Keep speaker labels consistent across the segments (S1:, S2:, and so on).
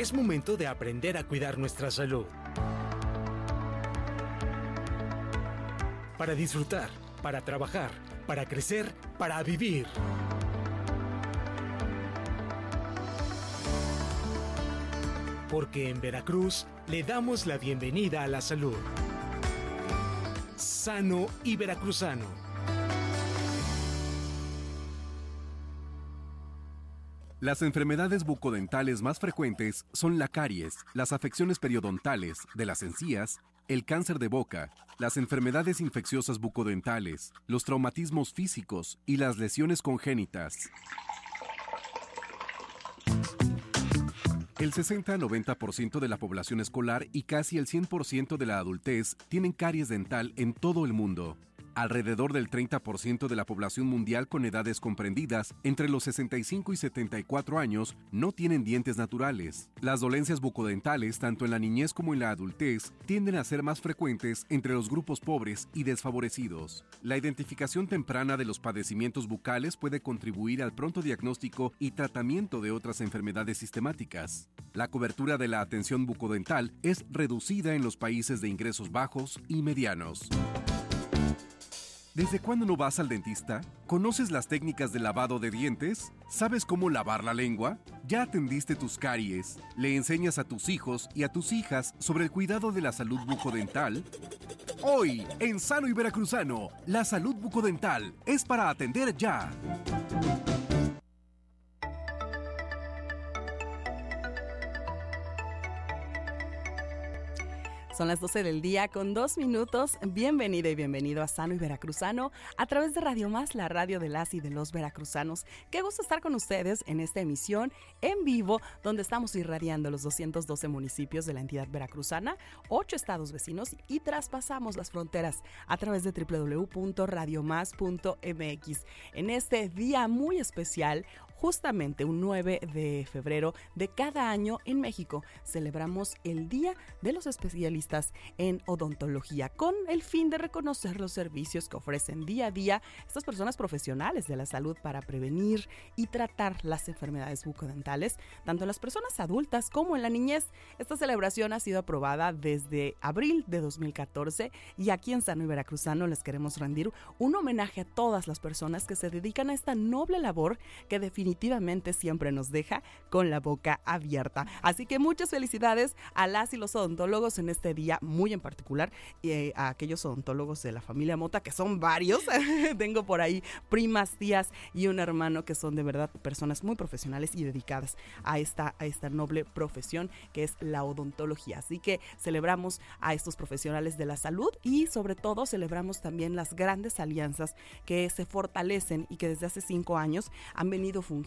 S1: Es momento de aprender a cuidar nuestra salud. Para disfrutar, para trabajar, para crecer, para vivir. Porque en Veracruz le damos la bienvenida a la salud. Sano y veracruzano.
S2: Las enfermedades bucodentales más frecuentes son la caries, las afecciones periodontales de las encías, el cáncer de boca, las enfermedades infecciosas bucodentales, los traumatismos físicos y las lesiones congénitas. El 60-90% de la población escolar y casi el 100% de la adultez tienen caries dental en todo el mundo. Alrededor del 30% de la población mundial con edades comprendidas entre los 65 y 74 años no tienen dientes naturales. Las dolencias bucodentales, tanto en la niñez como en la adultez, tienden a ser más frecuentes entre los grupos pobres y desfavorecidos. La identificación temprana de los padecimientos bucales puede contribuir al pronto diagnóstico y tratamiento de otras enfermedades sistemáticas. La cobertura de la atención bucodental es reducida en los países de ingresos bajos y medianos. ¿Desde cuándo no vas al dentista? ¿Conoces las técnicas de lavado de dientes? ¿Sabes cómo lavar la lengua? ¿Ya atendiste tus caries? ¿Le enseñas a tus hijos y a tus hijas sobre el cuidado de la salud bucodental? Hoy, en Sano y Veracruzano, la salud bucodental es para atender ya.
S3: Son las 12 del día con dos minutos. Bienvenida y bienvenido a Sano y Veracruzano a través de Radio Más, la radio de las y de los veracruzanos. Qué gusto estar con ustedes en esta emisión en vivo, donde estamos irradiando los 212 municipios de la entidad veracruzana, ocho estados vecinos y traspasamos las fronteras a través de www.radiomás.mx. En este día muy especial, justamente un 9 de febrero de cada año en México celebramos el Día de los Especialistas en Odontología con el fin de reconocer los servicios que ofrecen día a día estas personas profesionales de la salud para prevenir y tratar las enfermedades bucodentales, tanto en las personas adultas como en la niñez. Esta celebración ha sido aprobada desde abril de 2014 y aquí en Sano y Veracruzano les queremos rendir un homenaje a todas las personas que se dedican a esta noble labor que definitivamente definitivamente siempre nos deja con la boca abierta. Así que muchas felicidades a las y los odontólogos en este día, muy en particular, eh, a aquellos odontólogos de la familia Mota, que son varios. Tengo por ahí primas, tías y un hermano que son de verdad personas muy profesionales y dedicadas a esta, esta noble profesión que es la odontología. Así que celebramos a estos profesionales de la salud y sobre todo celebramos también las grandes alianzas que se fortalecen y que desde hace cinco años han venido funcionando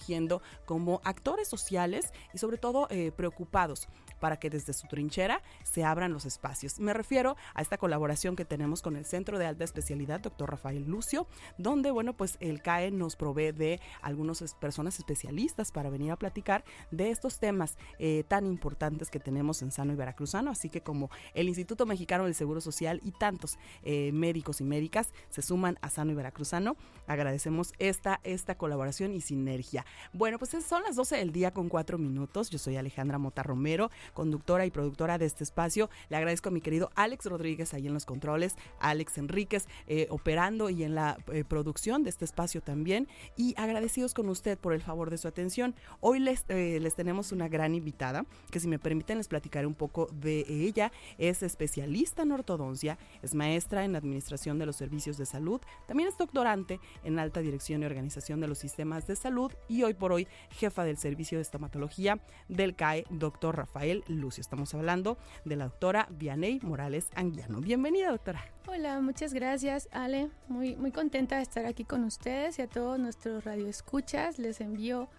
S3: como actores sociales y sobre todo eh, preocupados para que desde su trinchera se abran los espacios. Me refiero a esta colaboración que tenemos con el Centro de Alta Especialidad, doctor Rafael Lucio, donde, bueno, pues el CAE nos provee de algunas personas especialistas para venir a platicar de estos temas eh, tan importantes que tenemos en Sano y Veracruzano, así que como el Instituto Mexicano del Seguro Social y tantos eh, médicos y médicas se suman a Sano y Veracruzano, agradecemos esta, esta colaboración y sinergia. Bueno, pues son las 12 del día con cuatro minutos. Yo soy Alejandra Mota Romero conductora y productora de este espacio. Le agradezco a mi querido Alex Rodríguez ahí en los controles, Alex Enríquez eh, operando y en la eh, producción de este espacio también. Y agradecidos con usted por el favor de su atención. Hoy les, eh, les tenemos una gran invitada que si me permiten les platicaré un poco de ella. Es especialista en ortodoncia, es maestra en administración de los servicios de salud, también es doctorante en alta dirección y organización de los sistemas de salud hoy por hoy jefa del servicio de estomatología del CAE, doctor Rafael Lucio. Estamos hablando de la doctora Vianey Morales Anguiano. Bienvenida, doctora.
S4: Hola, muchas gracias, Ale. Muy, muy contenta de estar aquí con ustedes y a todos nuestros radioescuchas. Les envío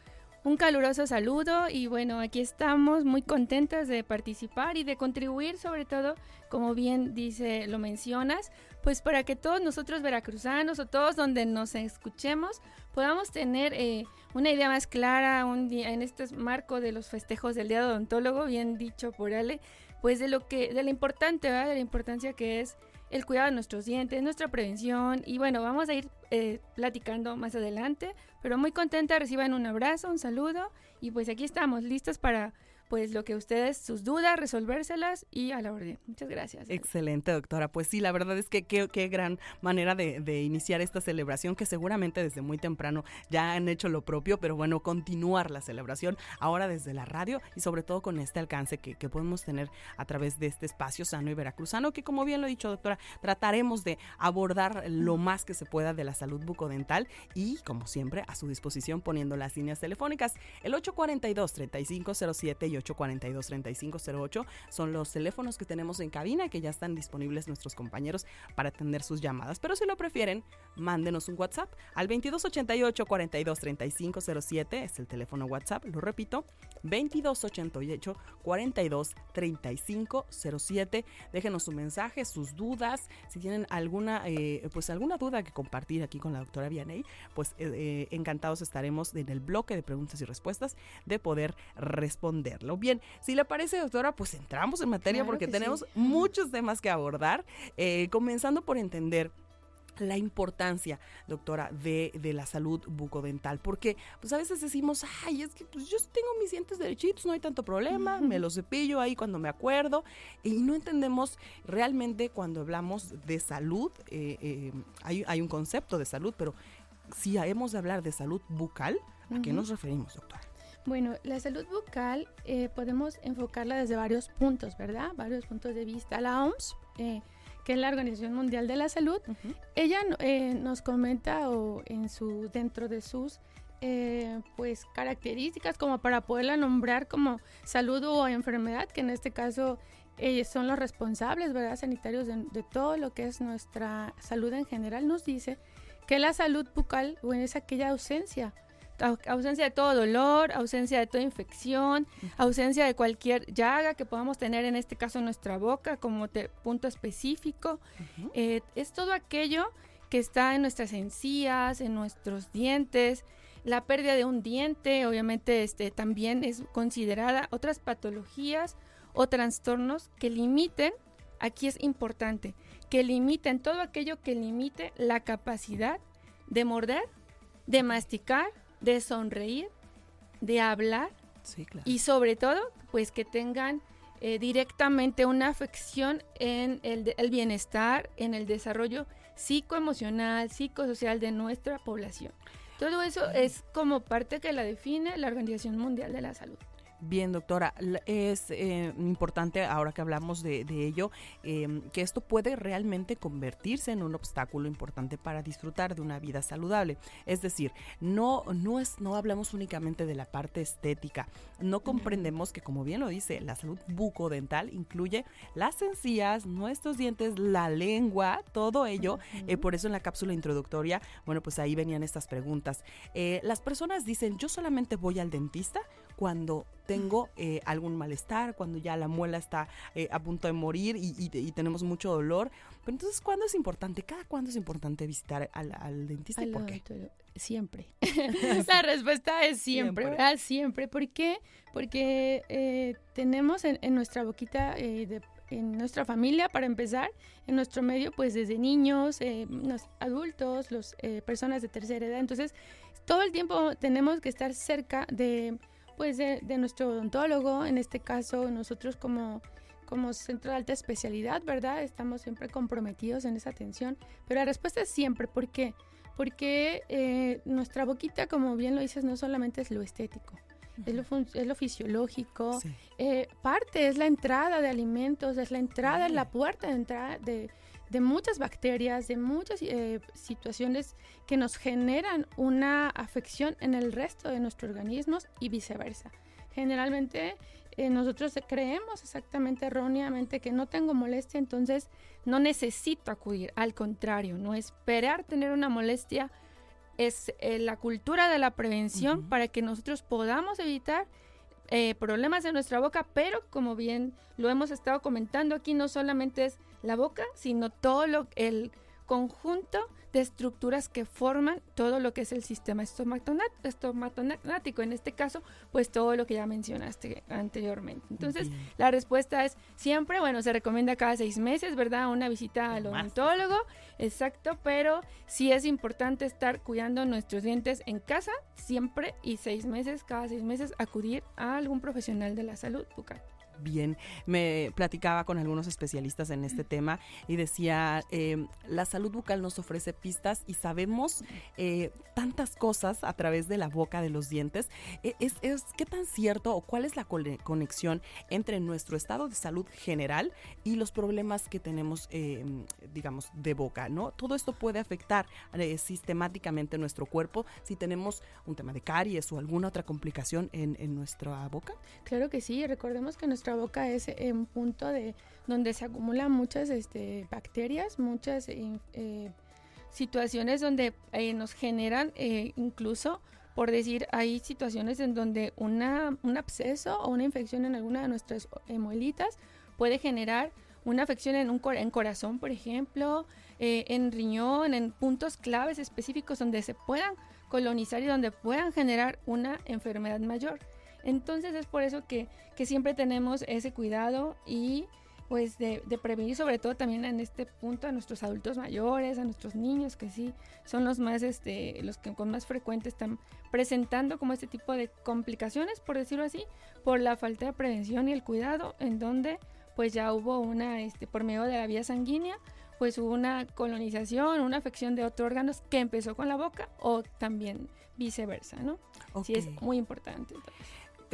S4: un caluroso saludo y bueno, aquí estamos muy contentas de participar y de contribuir sobre todo, como bien dice, lo mencionas, pues para que todos nosotros veracruzanos o todos donde nos escuchemos podamos tener eh, una idea más clara un día, en este marco de los festejos del Día de Odontólogo, bien dicho por Ale, pues de lo que, de la importante, de la importancia que es el cuidado de nuestros dientes, nuestra prevención y bueno, vamos a ir eh, platicando más adelante, pero muy contenta, reciban un abrazo, un saludo y pues aquí estamos listos para pues lo que ustedes, sus dudas, resolvérselas y a la orden. Muchas gracias.
S3: Excelente, doctora. Pues sí, la verdad es que qué, qué gran manera de, de, iniciar esta celebración que seguramente desde muy temprano ya han hecho lo propio, pero bueno, continuar la celebración ahora desde la radio y sobre todo con este alcance que, que podemos tener a través de este espacio sano y veracruzano, que como bien lo ha dicho doctora, trataremos de abordar lo más que se pueda de la salud bucodental y como siempre a su disposición poniendo las líneas telefónicas el 842-3507 y 842-3508 son los teléfonos que tenemos en cabina que ya están disponibles nuestros compañeros para atender sus llamadas. Pero si lo prefieren, mándenos un WhatsApp al 2288 42 es el teléfono WhatsApp, lo repito, 2288 42 Déjenos su mensaje, sus dudas, si tienen alguna eh, pues alguna duda que compartir aquí con la doctora Vianey, pues eh, eh, encantados estaremos en el bloque de preguntas y respuestas de poder responderlo. Bien, si le parece, doctora, pues entramos en materia porque tenemos muchos temas que abordar, comenzando por entender la importancia, doctora, de, de, la salud bucodental, porque pues a veces decimos, ay, es que pues yo tengo mis dientes derechitos, no hay tanto problema, me los cepillo ahí cuando me acuerdo, y no entendemos realmente cuando hablamos de salud, eh, eh, hay, hay, un concepto de salud, pero si hemos de hablar de salud bucal, ¿a qué nos referimos, doctora?
S4: Bueno, la salud bucal eh, podemos enfocarla desde varios puntos, ¿verdad? Varios puntos de vista. La OMS que es la Organización Mundial de la Salud, ella eh, nos comenta o en su dentro de sus eh, pues características como para poderla nombrar como salud o enfermedad, que en este caso ellos son los responsables, ¿verdad? Sanitarios de, de, todo lo que es nuestra salud en general, nos dice que la salud bucal bueno, es aquella ausencia ausencia de todo dolor, ausencia de toda infección, ausencia de cualquier llaga que podamos tener en este caso en nuestra boca como punto específico. Eh, es todo aquello que está en nuestras encías, en nuestros dientes. La pérdida de un diente, obviamente, este, también es considerada otras patologías o trastornos que limiten, aquí es importante, que limiten todo aquello que limite la capacidad de morder, de masticar, de sonreír, de hablar y sobre todo, pues que tengan eh, directamente una afección en el, el, bienestar, en el desarrollo psicoemocional, psicosocial de nuestra población. Todo eso es como parte que la define la Organización Mundial de la Salud.
S3: Bien, doctora, es eh, importante ahora que hablamos de, ello, em, que esto puede realmente convertirse en un obstáculo importante para disfrutar de una vida saludable. Es decir, no, no, es, no hablamos únicamente de la parte estética, no comprendemos que, como bien lo dice, la salud bucodental incluye las encías, nuestros dientes, la lengua, todo ello. Eh, por eso en la cápsula introductoria, bueno, pues ahí venían estas preguntas. Eh, las personas dicen, yo solamente voy al dentista cuando tengo eh, algún malestar, cuando ya la muela está eh, a punto de morir y, tenemos mucho dolor. Pero entonces, ¿cuándo es importante? ¿Cada cuándo es importante visitar al, dentista y por qué?
S4: Siempre. la respuesta es siempre, ¿verdad? Siempre. ¿Por qué? Porque eh, tenemos en, nuestra boquita en nuestra familia, para empezar, en nuestro medio, pues desde niños, los adultos, las personas de tercera edad. Entonces, todo el tiempo tenemos que estar cerca de pues de, nuestro odontólogo, en este caso nosotros como, como centro de alta especialidad, ¿verdad? Estamos siempre comprometidos en esa atención, pero la respuesta es siempre, ¿por qué? Porque eh, nuestra boquita, como bien lo dices, no solamente es lo estético, es, lo es lo, fisiológico, eh, parte es la entrada de alimentos, es la entrada, es la puerta de entrada de, de muchas bacterias, de muchas eh, situaciones que nos generan una afección en el resto de nuestros organismos y viceversa. Generalmente eh, nosotros creemos exactamente erróneamente que no tengo molestia, entonces no necesito acudir. Al contrario, no esperar tener una molestia es eh, la cultura de la prevención para que nosotros podamos evitar problemas en nuestra boca, pero como bien lo hemos estado comentando aquí, no solamente es la boca, sino todo lo, el conjunto de estructuras que forman todo lo que es el sistema estomatonático, en este caso, pues todo lo que ya mencionaste anteriormente. Entonces, la respuesta es siempre, bueno, se recomienda cada seis meses, ¿verdad? Una visita al odontólogo, exacto, pero sí es importante estar cuidando nuestros dientes en casa siempre y seis meses, cada seis meses, acudir a algún profesional de la salud bucal
S3: bien. Me platicaba con algunos especialistas en este tema y decía, em, la salud bucal nos ofrece pistas y sabemos eh, tantas cosas a través de la boca, de los dientes. E, es, ¿Qué tan cierto o cuál es la conexión entre nuestro estado de salud general y los problemas que tenemos, em, digamos, de boca? ¿no? Todo esto puede afectar eh, sistemáticamente nuestro cuerpo si tenemos un tema de caries o alguna otra complicación en, en nuestra boca.
S4: Claro que sí, recordemos que nuestra nuestra boca es un punto de donde se acumulan muchas este, bacterias, muchas eh, eh, situaciones donde eh, nos generan incluso, por decir, hay situaciones en donde una, un absceso o una infección en alguna de nuestras muelitas puede generar una afección en un en corazón, por ejemplo, en riñón, en puntos claves específicos donde se puedan colonizar y donde puedan generar una enfermedad mayor. Entonces es por eso que, siempre tenemos ese cuidado y pues de, prevenir sobre todo también en este punto a nuestros adultos mayores, a nuestros niños que sí son los más este los que con más frecuente están presentando como este tipo de complicaciones, por decirlo así, por la falta de prevención y el cuidado en donde pues ya hubo una este por medio de la vía sanguínea pues hubo una colonización, una afección de otros órganos que empezó con la boca o también viceversa, ¿no? Sí es muy importante.
S3: Pues,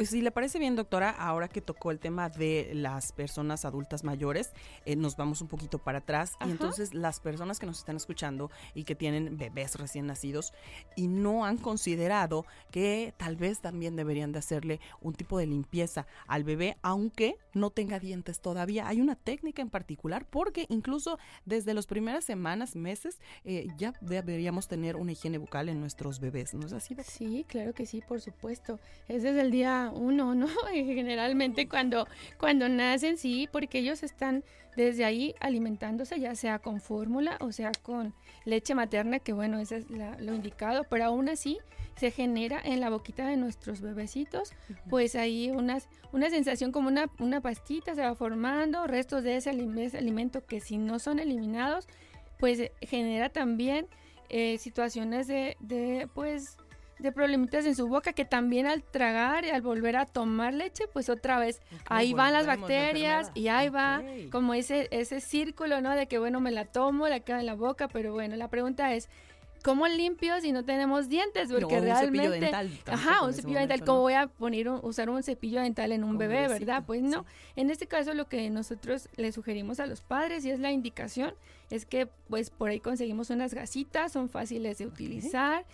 S3: si le parece bien, doctora, ahora que tocó el tema de las personas adultas mayores, eh, nos vamos un poquito para atrás. Y entonces las personas que nos están escuchando y que tienen bebés recién nacidos y no han considerado que tal vez también deberían de hacerle un tipo de limpieza al bebé, aunque no tenga dientes todavía. Hay una técnica en particular porque incluso desde las primeras semanas, meses, eh, ya deberíamos tener una higiene bucal en nuestros bebés, ¿no es así?
S4: Sí, claro que sí, por supuesto. Es desde el día uno, ¿no? Generalmente cuando, cuando nacen, sí, porque ellos están desde ahí alimentándose, ya sea con fórmula o sea con leche materna, que bueno, eso es lo indicado, pero aún así se genera en la boquita de nuestros bebecitos, pues ahí unas, una sensación como una, una pastita se va formando, restos de ese, alimento que si no son eliminados, pues genera también eh, situaciones de, de pues de problemitas en su boca que también al tragar y al volver a tomar leche, pues otra vez ahí van las bacterias y ahí va como ese ese círculo, ¿no? De que bueno, me la tomo, la queda en la boca, pero bueno, la pregunta es ¿Cómo limpio si no tenemos dientes? Porque realmente. Un cepillo dental. Ajá, un cepillo dental. ¿Cómo voy a poner usar un cepillo dental en un bebé, verdad? Pues no. En este caso, lo que nosotros le sugerimos a los padres y es la indicación es que, pues, por ahí conseguimos unas gasitas, son fáciles de utilizar.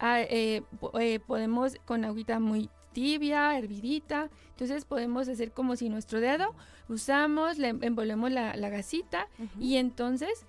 S4: Ah, eh, eh, podemos con agüita muy tibia, hervidita. Entonces podemos hacer como si nuestro dedo usamos, le envolvemos la, gasita y entonces,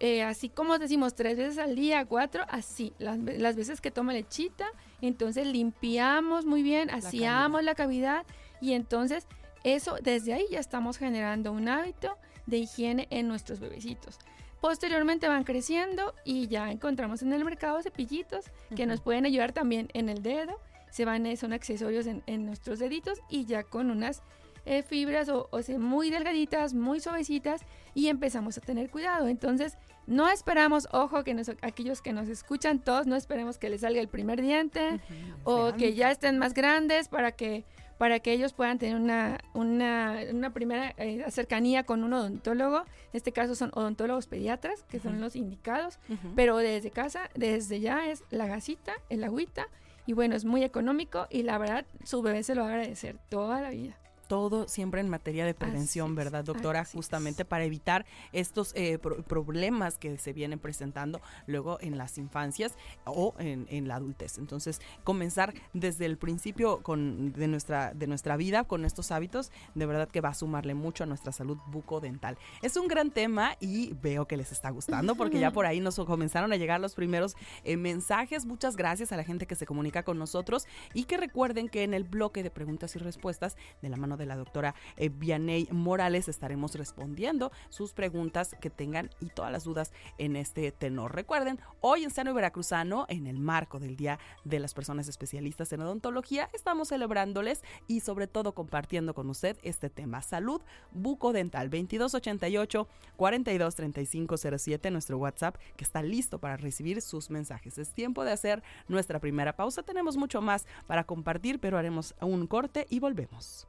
S4: eh, así como decimos tres veces al día, cuatro, así, las, veces que toma lechita, entonces limpiamos muy bien, aseamos la cavidad y entonces eso, desde ahí ya estamos generando un hábito de higiene en nuestros bebecitos. Posteriormente van creciendo y ya encontramos en el mercado cepillitos que nos pueden ayudar también en el dedo. Se van, son accesorios en, nuestros deditos y ya con unas eh, fibras o, sea, muy delgaditas, muy suavecitas y empezamos a tener cuidado. Entonces, no esperamos, ojo, que aquellos que nos escuchan, todos no esperemos que les salga el primer diente o que ya estén más grandes para que para que ellos puedan tener una, una, primera eh, cercanía con un odontólogo. En este caso son odontólogos pediatras, que son los indicados, pero desde casa, desde ya es la gasita, el agüita, y bueno, es muy económico y la verdad su bebé se lo va a agradecer toda la vida
S3: todo siempre en materia de prevención, ¿verdad, doctora? Justamente para evitar estos eh, problemas que se vienen presentando luego en las infancias o en, la adultez. Entonces, comenzar desde el principio con, de, nuestra, de nuestra vida con estos hábitos, de verdad que va a sumarle mucho a nuestra salud bucodental. Es un gran tema y veo que les está gustando porque ya por ahí nos comenzaron a llegar los primeros eh, mensajes. Muchas gracias a la gente que se comunica con nosotros y que recuerden que en el bloque de preguntas y respuestas de la mano de la doctora eh, Vianey Morales. Estaremos respondiendo sus preguntas que tengan y todas las dudas en este tenor. Recuerden, hoy en Sano y Veracruzano, en el marco del Día de las Personas Especialistas en Odontología, estamos celebrándoles y sobre todo compartiendo con usted este tema. Salud bucodental 2288 423507, nuestro WhatsApp que está listo para recibir sus mensajes. Es tiempo de hacer nuestra primera pausa. Tenemos mucho más para compartir, pero haremos un corte y volvemos.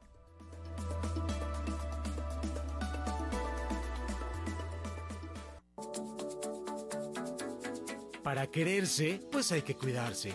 S1: Para quererse, pues hay que cuidarse.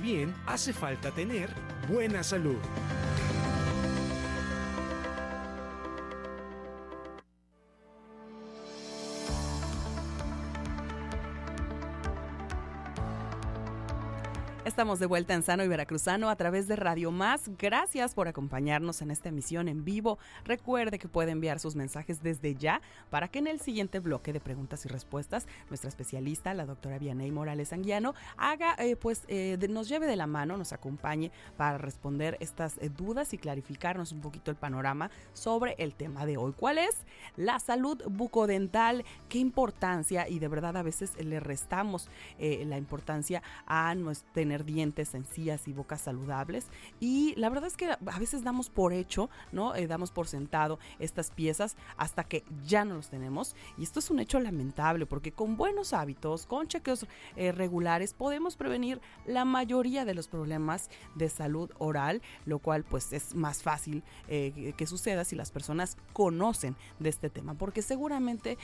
S1: Bien hace falta tener buena salud.
S3: Estamos de vuelta en Sano y Veracruzano a través de Radio Más. Gracias por acompañarnos en esta emisión en vivo. Recuerde que puede enviar sus mensajes desde ya para que en el siguiente bloque de preguntas y respuestas nuestra especialista, la doctora Vianey Morales Anguiano, haga, eh, pues, eh, nos lleve de la mano, nos acompañe para responder estas eh, dudas y clarificarnos un poquito el panorama sobre el tema de hoy. ¿Cuál es? La salud bucodental. ¿Qué importancia? Y de verdad a veces le restamos la importancia a nuestro dientes, encías y bocas saludables. Y la verdad es que a veces damos por hecho, ¿no? Eh, damos por sentado estas piezas hasta que ya no los tenemos. Y esto es un hecho lamentable porque con buenos hábitos, con chequeos eh, regulares, podemos prevenir la mayoría de los problemas de salud oral, lo cual pues es más fácil eh, que suceda si las personas conocen de este tema, porque seguramente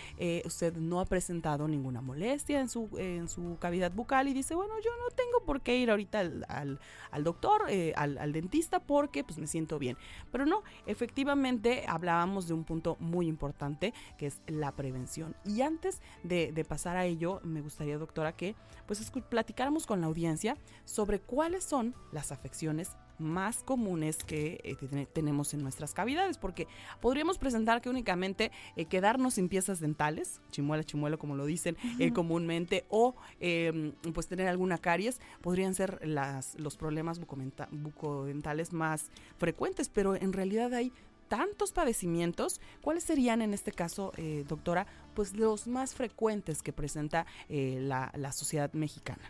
S3: usted no ha presentado ninguna molestia en su, en su cavidad bucal y dice, bueno, yo no tengo por qué ir ahorita al, doctor, eh, al, dentista, porque pues me siento bien. Pero no, efectivamente hablábamos de un punto muy importante que es la prevención. Y antes de, de pasar a ello, me gustaría, doctora, que pues platicáramos con la audiencia sobre cuáles son las afecciones más comunes que eh, tenemos en nuestras cavidades, porque podríamos presentar que únicamente eh, quedarnos sin piezas dentales, chimuela, chimuelo como lo dicen eh, comúnmente, o em, pues tener alguna caries, podrían ser las, los problemas bucodentales más frecuentes, pero en realidad hay tantos padecimientos, ¿cuáles serían en este caso, doctora, pues los más frecuentes que presenta la, la sociedad mexicana?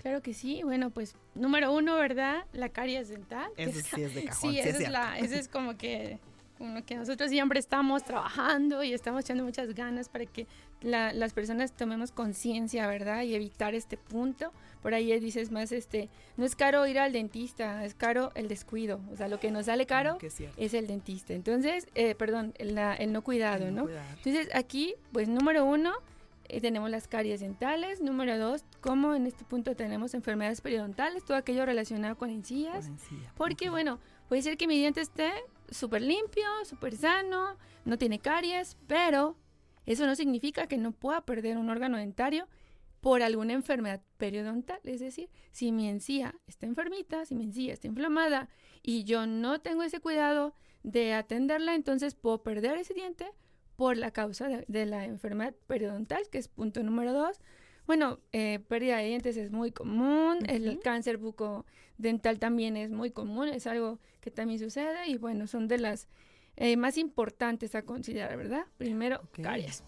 S4: Claro que sí. Bueno, pues número uno, ¿verdad? La caries dental.
S3: Eso sí es de cajón.
S4: Sí, esa es, la, ese es como que, como que nosotros siempre estamos trabajando y estamos echando muchas ganas para que las personas tomemos conciencia, ¿verdad? Y evitar este punto. Por ahí dices más, este, no es caro ir al dentista, es caro el descuido. O sea, lo que nos sale caro es, el dentista. Entonces, eh, perdón, el, no cuidado, ¿no? Entonces, aquí, pues número uno, tenemos las caries dentales. Número dos, como en este punto tenemos enfermedades periodontales, todo aquello relacionado con encías. Porque, bueno, puede ser que mi diente esté súper limpio, súper sano, no tiene caries, pero eso no significa que no pueda perder un órgano dentario por alguna enfermedad periodontal. Es decir, si mi encía está enfermita, si mi encía está inflamada y yo no tengo ese cuidado de atenderla, entonces puedo perder ese diente por la causa de, la enfermedad periodontal, que es punto número dos. Bueno, eh, pérdida de dientes es muy común, el cáncer bucodental también es muy común, es algo que también sucede y bueno, son de las eh, más importantes a considerar, ¿verdad? Primero, caries.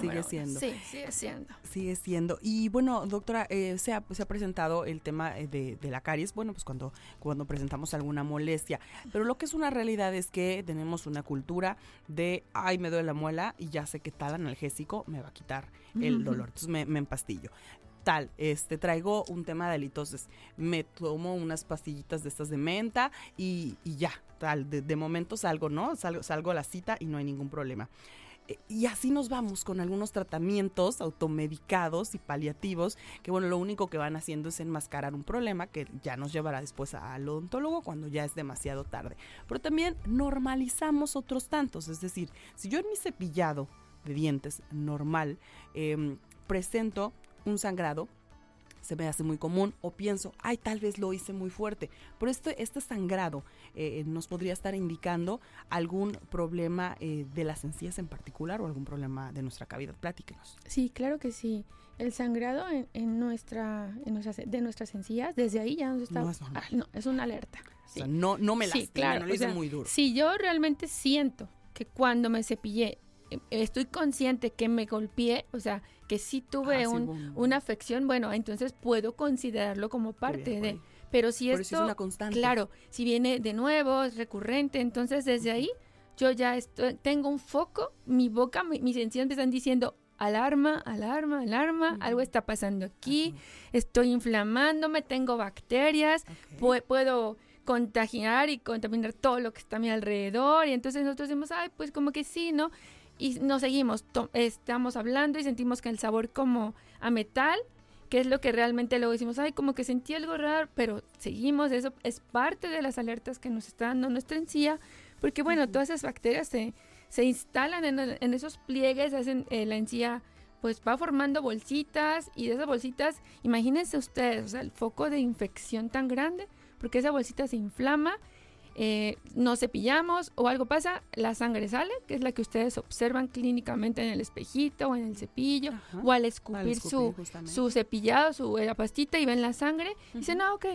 S3: sigue siendo.
S4: Sí, sigue siendo.
S3: Sigue siendo. Y bueno, doctora, eh, se, ha, se, ha, presentado el tema eh, de, de, la caries, bueno, pues cuando, cuando presentamos alguna molestia. Pero lo que es una realidad es que tenemos una cultura de, ay, me duele la muela y ya sé que tal analgésico me va a quitar el dolor. Entonces me, me empastillo tal, este, traigo un tema de halitosis, me tomo unas pastillitas de estas de menta y, y ya, tal, de, momento salgo, ¿no? Salgo, salgo a la cita y no hay ningún problema. E, y así nos vamos con algunos tratamientos automedicados y paliativos que, bueno, lo único que van haciendo es enmascarar un problema que ya nos llevará después al odontólogo cuando ya es demasiado tarde. Pero también normalizamos otros tantos, es decir, si yo en mi cepillado de dientes normal em, presento un sangrado se me hace muy común o pienso, ay, tal vez lo hice muy fuerte. Pero este, este sangrado eh, nos podría estar indicando algún problema eh, de las encías en particular o algún problema de nuestra cavidad. Platíquenos.
S4: Sí, claro que sí. El sangrado en, nuestra, en nuestras, de nuestras encías, desde ahí ya nos está...
S3: No es normal.
S4: Ah, no, es una alerta.
S3: O sea, no, no me lastima, claro, no lo hice muy duro.
S4: Si yo realmente siento que cuando me cepillé estoy consciente que me golpeé, o sea, que sí tuve ah, una afección, bueno, entonces puedo considerarlo como parte de... Pero si esto,
S3: es una constante.
S4: claro, si viene de nuevo, es recurrente, entonces desde ahí yo ya estoy, tengo un foco, mi boca, mis encías me están diciendo, alarma, alarma, alarma, algo está pasando aquí, estoy inflamándome, tengo bacterias, puedo contagiar y contaminar todo lo que está a mi alrededor y entonces nosotros decimos, ay, pues como que sí, ¿no? Y nos seguimos, estamos hablando y sentimos que el sabor como a metal, que es lo que realmente luego decimos, ay, como que sentí algo raro, pero seguimos, eso es parte de las alertas que nos está dando nuestra encía, porque bueno, todas esas bacterias se, se instalan en, esos pliegues, hacen eh, la encía pues va formando bolsitas y de esas bolsitas, imagínense ustedes, o sea, el foco de infección tan grande, porque esa bolsita se inflama eh, no cepillamos o algo pasa, la sangre sale, que es la que ustedes observan clínicamente en el espejito o en el cepillo, o al escupir, su, su, cepillado, su la pastita y ven la sangre, dicen, no, ok,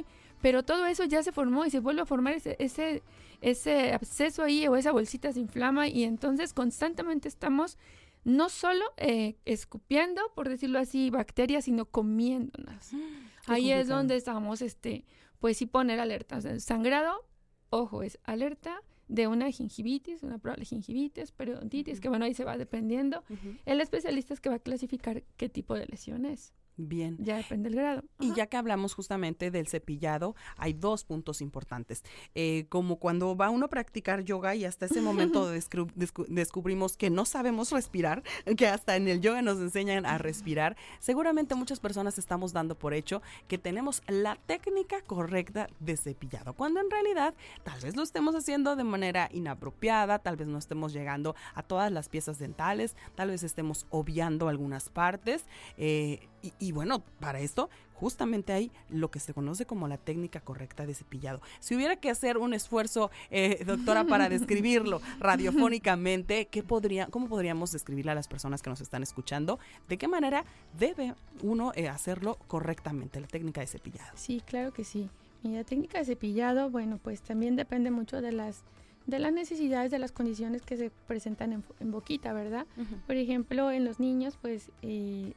S4: pero todo eso ya se formó y se vuelve a formar ese, ese, ese absceso ahí o esa bolsita se inflama y entonces constantemente estamos no solo eh, escupiendo, por decirlo así, bacterias, sino comiéndolas. Ahí es donde estamos, este, pues sí poner alertas. sangrado, ojo, es alerta de una gingivitis, una probable gingivitis, periodontitis, que bueno, ahí se va dependiendo. El especialista es que va a clasificar qué tipo de lesión es.
S3: Bien.
S4: Ya depende del grado.
S3: Y ya que hablamos justamente del cepillado, hay dos puntos importantes. Eh, como cuando va uno a practicar yoga y hasta ese momento descubrimos que no sabemos respirar, que hasta en el yoga nos enseñan a respirar, seguramente muchas personas estamos dando por hecho que tenemos la técnica correcta de cepillado, cuando en realidad tal vez lo estemos haciendo de manera inapropiada, tal vez no estemos llegando a todas las piezas dentales, tal vez estemos obviando algunas partes. Eh, y, bueno, para esto justamente hay lo que se conoce como la técnica correcta de cepillado. Si hubiera que hacer un esfuerzo, eh, doctora, para describirlo radiofónicamente, ¿qué podría, ¿cómo podríamos describirle a las personas que nos están escuchando? ¿De qué manera debe uno eh, hacerlo correctamente, la técnica de cepillado?
S4: Sí, claro que sí. Y la técnica de cepillado, bueno, pues también depende mucho de las de las necesidades de las condiciones que se presentan en, boquita, ¿verdad? Por ejemplo, en los niños, pues eh,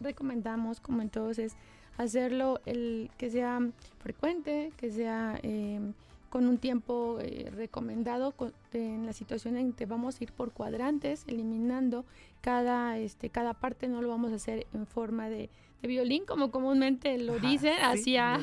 S4: recomendamos, como entonces, hacerlo el que sea frecuente, que sea eh, con un tiempo eh, recomendado en la situación en que vamos a ir por cuadrantes, eliminando cada, este, cada parte, no lo vamos a hacer en forma de, violín, como comúnmente lo dicen, hacia,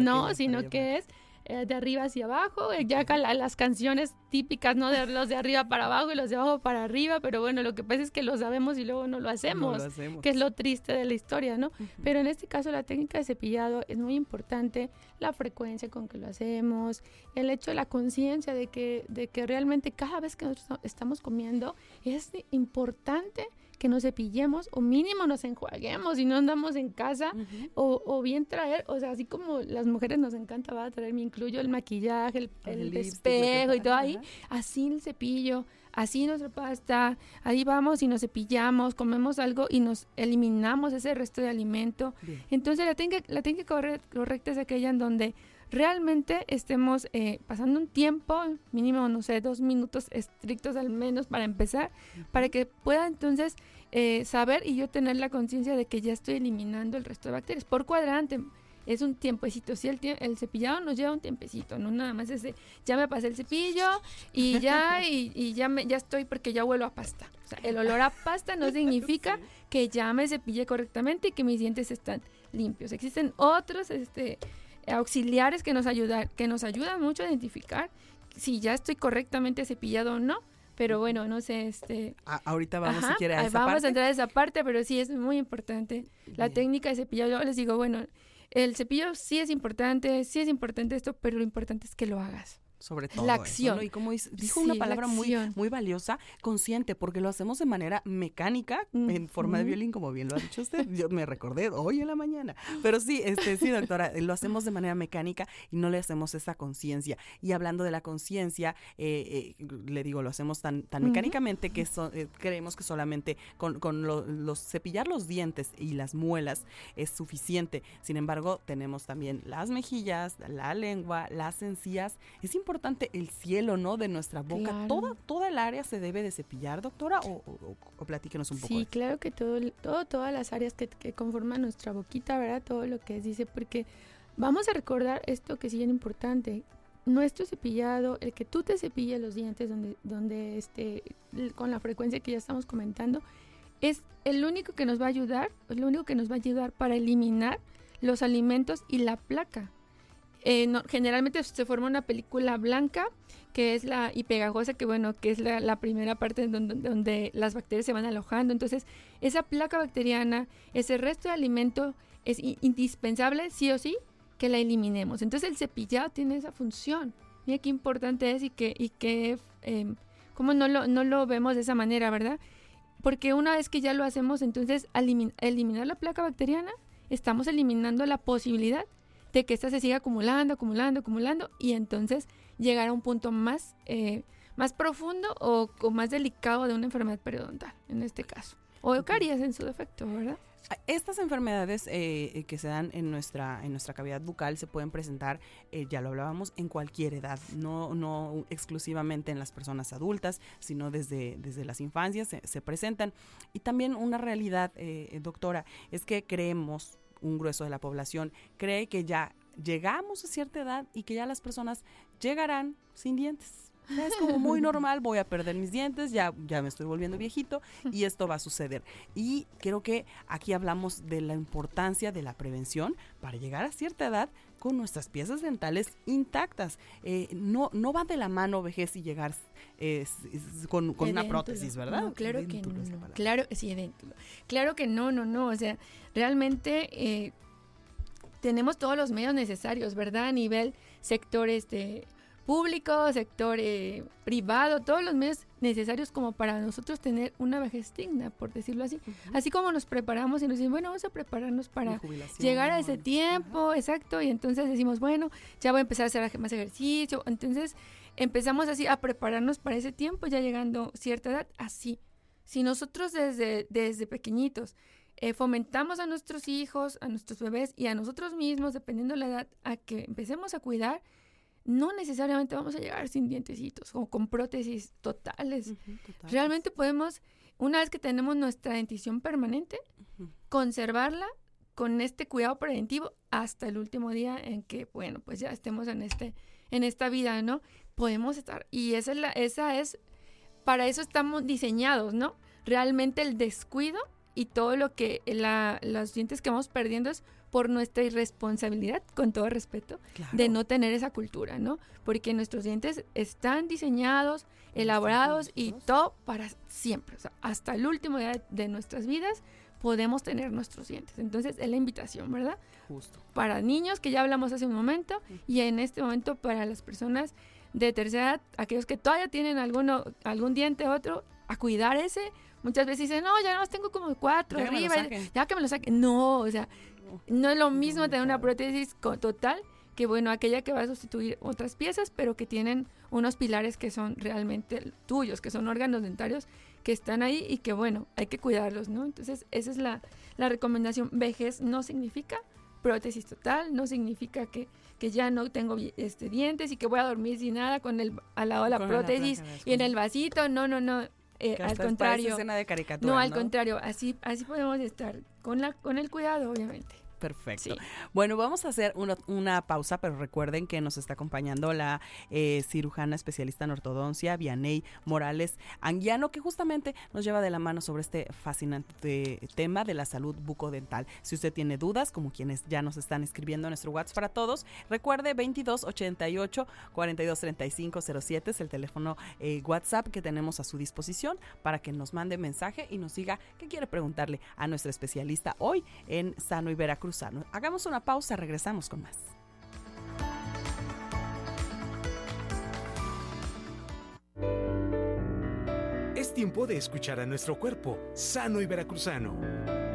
S4: no, sino que es eh, de arriba hacia abajo, eh, ya las canciones típicas, ¿no? De los de arriba para abajo y los de abajo para arriba, pero bueno, lo que pasa es que lo sabemos y luego no lo hacemos, que es lo triste de la historia, ¿no? Pero en este caso la técnica de cepillado es muy importante, la frecuencia con que lo hacemos, el hecho de la conciencia de que, de que realmente cada vez que nosotros estamos comiendo es importante que nos cepillemos o mínimo nos enjuaguemos y no andamos en casa o, o, bien traer, o sea, así como las mujeres nos encanta, va a traer, me incluyo el maquillaje, el, espejo y todo ahí, así el cepillo, así nuestra pasta, ahí vamos y nos cepillamos, comemos algo y nos eliminamos ese resto de alimento. Entonces la técnica, la técnica correcta es aquella en donde realmente estemos eh, pasando un tiempo, mínimo, no sé, dos minutos estrictos al menos para empezar, para que pueda entonces eh, saber y yo tener la conciencia de que ya estoy eliminando el resto de bacterias. Por cuadrante es un tiempecito, si el, el cepillado nos lleva un tiempecito, no nada más ese, ya me pasé el cepillo y ya, y, ya, me, ya estoy porque ya huelo a pasta. O sea, el olor a pasta no significa que ya me cepille correctamente y que mis dientes están limpios. Existen otros, este, auxiliares que nos ayudan, que nos ayudan mucho a identificar si ya estoy correctamente cepillado o no. Pero bueno, no sé, este...
S3: ahorita vamos si quiere a esa
S4: Vamos a entrar a esa parte, pero sí es muy importante. La técnica de cepillado, yo les digo, bueno, el cepillo sí es importante, sí es importante esto, pero lo importante es que lo hagas
S3: sobre todo.
S4: La acción.
S3: Y como dijo una palabra muy, muy valiosa, consciente, porque lo hacemos de manera mecánica, en forma de violín, como bien lo ha dicho usted. Yo me recordé hoy en la mañana. Pero sí, este, sí, doctora, lo hacemos de manera mecánica y no le hacemos esa conciencia. Y hablando de la conciencia, eh, eh, le digo, lo hacemos tan, tan mecánicamente que eh, creemos que solamente con, con los cepillar los dientes y las muelas es suficiente. Sin embargo, tenemos también las mejillas, la lengua, las encías. Es importante importante el cielo, ¿no? De nuestra boca. ¿Toda, ¿Toda el área se debe de cepillar, doctora? O, o, platíquenos un poco.
S4: Sí, claro que todo, todo, todas las áreas que, conforman nuestra boquita, ¿verdad? Todo lo que dice, porque vamos a recordar esto que sí es importante. Nuestro cepillado, el que tú te cepilles los dientes donde, donde este, con la frecuencia que ya estamos comentando, es el único que nos va a ayudar, es lo único que nos va a ayudar para eliminar los alimentos y la placa. Eh, generalmente se forma una película blanca que es la y pegajosa que bueno que es la, primera parte donde, las bacterias se van alojando. Entonces esa placa bacteriana ese resto de alimento es indispensable sí o sí que la eliminemos. Entonces el cepillado tiene esa función. Mira qué importante es y que y que eh, cómo no lo no lo vemos de esa manera verdad porque una vez que ya lo hacemos entonces eliminar la placa bacteriana estamos eliminando la posibilidad de que esta se siga acumulando, acumulando, acumulando y entonces llegar a un punto más, eh, más profundo o, más delicado de una enfermedad periodontal, en este caso. O caries en su defecto, ¿verdad?
S3: Estas enfermedades eh, eh, que se dan en nuestra, en nuestra cavidad bucal se pueden presentar, ya lo hablábamos, en cualquier edad, no, no exclusivamente en las personas adultas, sino desde, desde las infancias se, se presentan. Y también una realidad, doctora, es que creemos, un grueso de la población cree que ya llegamos a cierta edad y que ya las personas llegarán sin dientes. Es como muy normal, voy a perder mis dientes, ya, ya me estoy volviendo viejito y esto va a suceder. Y creo que aquí hablamos de la importancia de la prevención para llegar a cierta edad con nuestras piezas dentales intactas. Eh, no, no va de la mano vejez y llegar con, una prótesis, ¿verdad?
S4: claro que no. Claro, sí, Claro que no, no, no. O sea, realmente eh, tenemos todos los medios necesarios, ¿verdad? A nivel sector este, público, sector eh, privado, todos los medios necesarios como para nosotros tener una vejez digna, por decirlo así. Así como nos preparamos y nos dicen, bueno, vamos a prepararnos para llegar a ese tiempo, exacto, y entonces decimos, bueno, ya voy a empezar a hacer más ejercicio, entonces empezamos así a prepararnos para ese tiempo, ya llegando cierta edad, así. Si nosotros desde, desde pequeñitos eh, fomentamos a nuestros hijos, a nuestros bebés y a nosotros mismos, dependiendo de la edad, a que empecemos a cuidar, no necesariamente vamos a llegar sin dientecitos o con prótesis totales. Realmente podemos, una vez que tenemos nuestra dentición permanente, conservarla con este cuidado preventivo hasta el último día en que, bueno, pues ya estemos en este, en esta vida, ¿no? Podemos estar. Y esa es la, esa es, para eso estamos diseñados, ¿no? Realmente el descuido y todo lo que la, los dientes que vamos perdiendo es por nuestra irresponsabilidad, con todo respeto, de no tener esa cultura, ¿no? Porque nuestros dientes están diseñados, elaborados y todo para siempre, o sea, hasta el último día de nuestras vidas podemos tener nuestros dientes. Entonces es la invitación, ¿verdad?
S3: Justo.
S4: Para niños, que ya hablamos hace un momento, y en este momento para las personas de tercera edad, aquellos que todavía tienen alguno, algún diente otro, a cuidar ese. Muchas veces dicen, no, ya no tengo como cuatro
S3: Ya
S4: arriba, ya que me lo saquen. No, o sea, no es lo mismo tener una prótesis total que, bueno, aquella que va a sustituir otras piezas, pero que tienen unos pilares que son realmente tuyos, que son órganos dentarios que están ahí y que, bueno, hay que cuidarlos, ¿no? Entonces, esa es la, la recomendación. Vejez no significa prótesis total, no significa que, que ya no tengo este, dientes y que voy a dormir sin nada con el al lado de la prótesis y en el vasito. No, no, no. eh, al contrario.
S3: escena de caricatura,
S4: No, al
S3: ¿no?
S4: contrario. Así, así podemos estar con, la, con el cuidado, obviamente.
S3: Perfecto.
S4: Sí.
S3: Bueno, vamos a hacer una, una pausa, pero recuerden que nos está acompañando la eh, cirujana especialista en ortodoncia, Vianey Morales Anguiano, que justamente nos lleva de la mano sobre este fascinante tema de la salud bucodental. Si usted tiene dudas, como quienes ya nos están escribiendo en nuestro WhatsApp para todos, recuerde 2288 4235 07 es el teléfono eh, WhatsApp que tenemos a su disposición para que nos mande mensaje y nos diga qué quiere preguntarle a nuestra especialista hoy en Sano y Hagamos una pausa, regresamos con más.
S1: Es tiempo de escuchar a nuestro cuerpo, sano y veracruzano.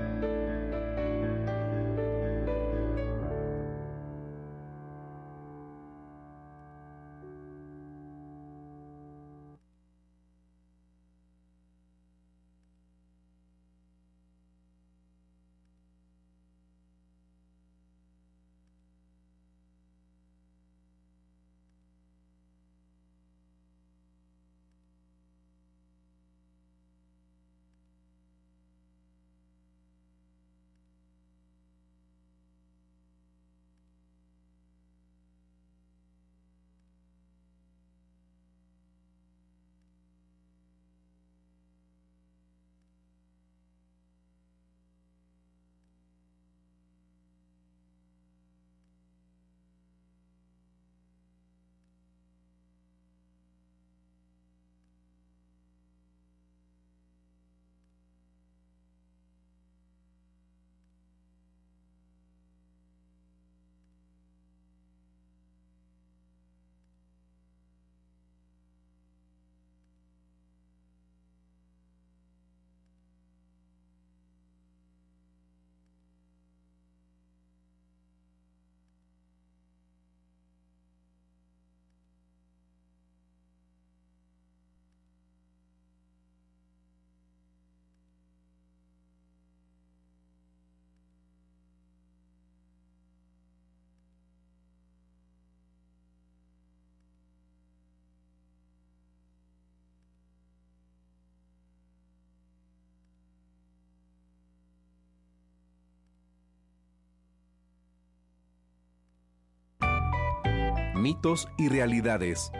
S2: Mitos y realidades.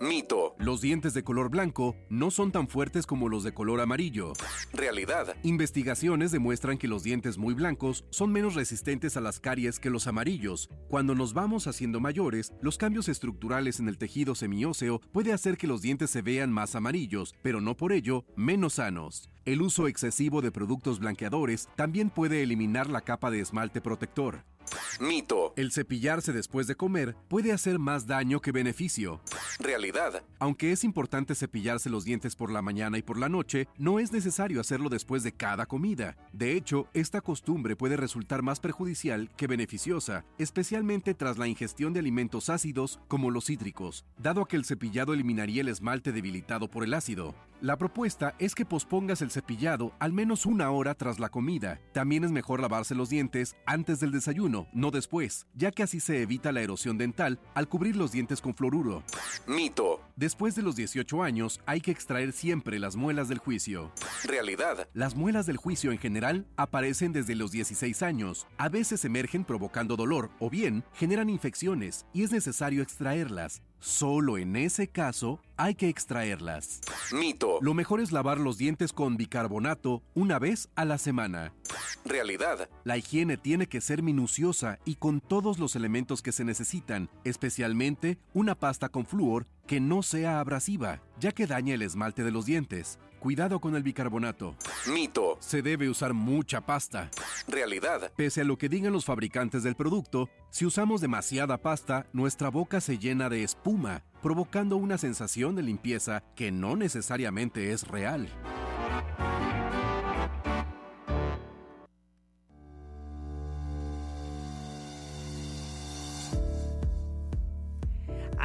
S2: Mito. Los dientes de color blanco no son tan fuertes como los de color amarillo. Realidad. Investigaciones demuestran que los dientes muy blancos son menos resistentes a las caries que los amarillos. Cuando nos vamos haciendo mayores, los cambios estructurales en el tejido semióseo puede hacer que los dientes se vean más amarillos, pero no por ello menos sanos. El uso excesivo de productos blanqueadores también puede eliminar la capa de esmalte protector. Mito. El cepillarse después de comer puede hacer más daño que beneficio. Realidad. Aunque es importante cepillarse los dientes por la mañana y por la noche, no es necesario hacerlo después de cada comida. De hecho, esta costumbre puede resultar más perjudicial que beneficiosa, especialmente tras la ingestión de alimentos ácidos como los cítricos, dado que el cepillado eliminaría el esmalte debilitado por el ácido. La propuesta es que pospongas el cepillado al menos una hora tras la comida. También es mejor lavarse los dientes antes del desayuno, no después, ya que así se evita la erosión dental al cubrir los dientes con fluoruro. Mito. Después de los 18 años hay que extraer siempre las muelas del juicio. Realidad. Las muelas del juicio en general aparecen desde los 16 años. A veces emergen provocando dolor o bien generan infecciones y es necesario extraerlas. Solo en ese caso hay que extraerlas.
S5: Mito.
S2: Lo mejor es lavar los dientes con bicarbonato una vez a la semana.
S5: Realidad.
S2: La higiene tiene que ser minuciosa y con todos los elementos que se necesitan, especialmente una pasta con flúor que no sea abrasiva, ya que daña el esmalte de los dientes. Cuidado con el bicarbonato.
S5: Mito.
S2: Se debe usar mucha pasta.
S5: Realidad.
S2: Pese a lo que digan los fabricantes del producto, si usamos demasiada pasta, nuestra boca se llena de espuma, provocando una sensación de limpieza que no necesariamente es real.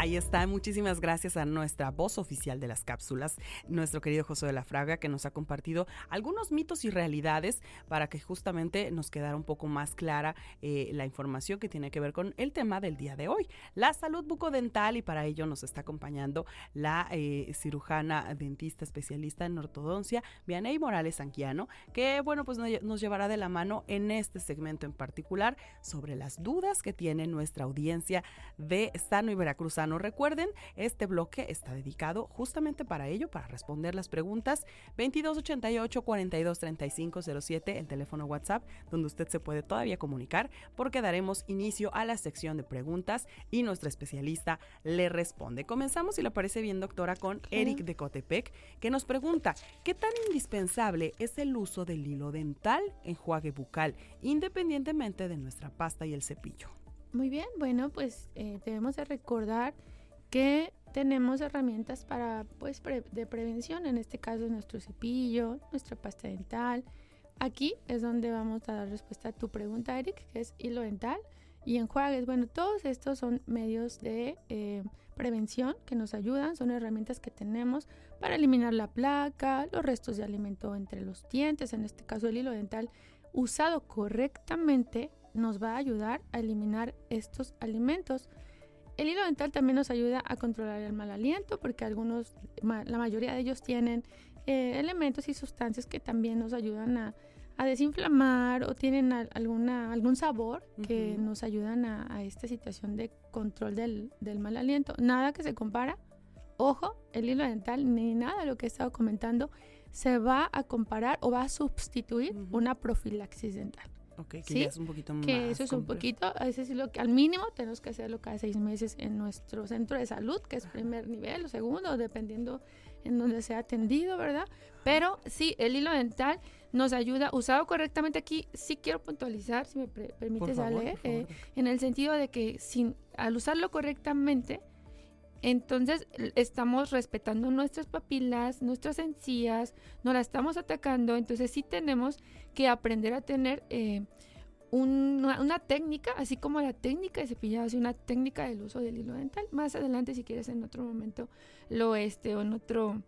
S3: Ahí está, muchísimas gracias a nuestra voz oficial de las cápsulas, nuestro querido José de la Fraga, que nos ha compartido algunos mitos y realidades para que justamente nos quedara un poco más clara eh, la información que tiene que ver con el tema del día de hoy, la salud bucodental, y para ello nos está acompañando la eh, cirujana dentista especialista en ortodoncia, Vianey Morales Sanquiano, que bueno, pues nos llevará de la mano en este segmento en particular sobre las dudas que tiene nuestra audiencia de Sano y Veracruzano Recuerden, este bloque está dedicado justamente para ello, para responder las preguntas 2288 423507, el teléfono WhatsApp, donde usted se puede todavía comunicar, porque daremos inicio a la sección de preguntas y nuestra especialista le responde. Comenzamos, si le parece bien, doctora, con Eric de Cotepec, que nos pregunta, ¿qué tan indispensable es el uso del hilo dental, enjuague bucal, independientemente de nuestra pasta y el cepillo?
S4: Muy bien, bueno, pues eh, debemos de recordar que tenemos herramientas para, pues, de prevención, en este caso nuestro cepillo, nuestra pasta dental. Aquí es donde vamos a dar respuesta a tu pregunta, Eric, que es hilo dental y enjuagues. Bueno, todos estos son medios de eh, prevención que nos ayudan, son herramientas que tenemos para eliminar la placa, los restos de alimento entre los dientes, en este caso el hilo dental, usado correctamente nos va a ayudar a eliminar estos alimentos. El hilo dental también nos ayuda a controlar el mal aliento porque algunos, la mayoría de ellos tienen eh, elementos y sustancias que también nos ayudan a, desinflamar o tienen alguna, algún sabor que nos ayudan a, esta situación de control del, mal aliento. Nada que se compara, ojo, el hilo dental ni nada de lo que he estado comentando se va a comparar o va a sustituir una profilaxis dental.
S3: Ok, que es un poquito más.
S4: Que eso es un poquito, ese es lo que al mínimo tenemos que hacerlo cada seis meses en nuestro centro de salud, que es primer nivel o segundo, dependiendo en donde sea atendido, ¿verdad? Pero sí, el hilo dental nos ayuda, usado correctamente aquí, sí quiero puntualizar, si me permites, Ale, eh, en el sentido de que sin, al usarlo correctamente, entonces estamos respetando nuestras papilas, nuestras encías, no la estamos atacando, entonces sí tenemos que aprender a tener eh, una, técnica, así como la técnica de cepillado, así una técnica del uso del hilo dental. Más adelante, si quieres, en otro momento, lo este, o en otro